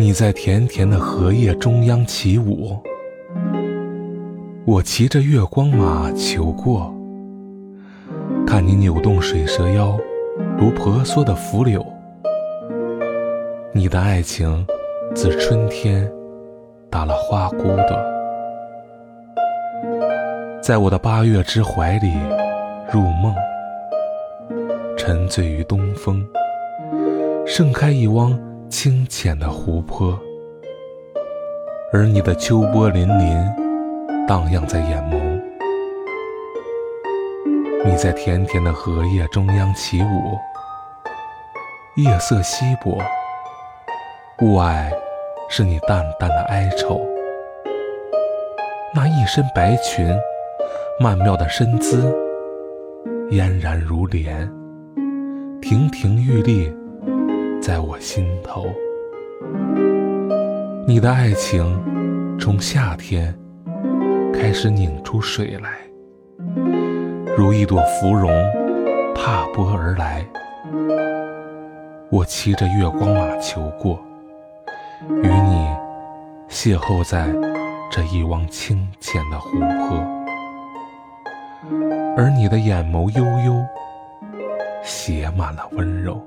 你在甜甜的荷叶中央起舞，我骑着月光马求过，看你扭动水蛇腰，如婆娑的拂柳。你的爱情自春天打了花骨朵，在我的八月之怀里入梦，沉醉于东风，盛开一汪清浅的湖泊，而你的秋波粼粼荡漾在眼眸。你在甜甜的荷叶中央起舞，夜色稀薄。雾霭是你淡淡的哀愁，那一身白裙，曼妙的身姿，嫣然如莲，亭亭玉立在我心头。你的爱情从夏天开始拧出水来，如一朵芙蓉踏波而来。我骑着月光马求过。与你邂逅在这一汪清浅的湖泊，而你的眼眸悠悠，写满了温柔。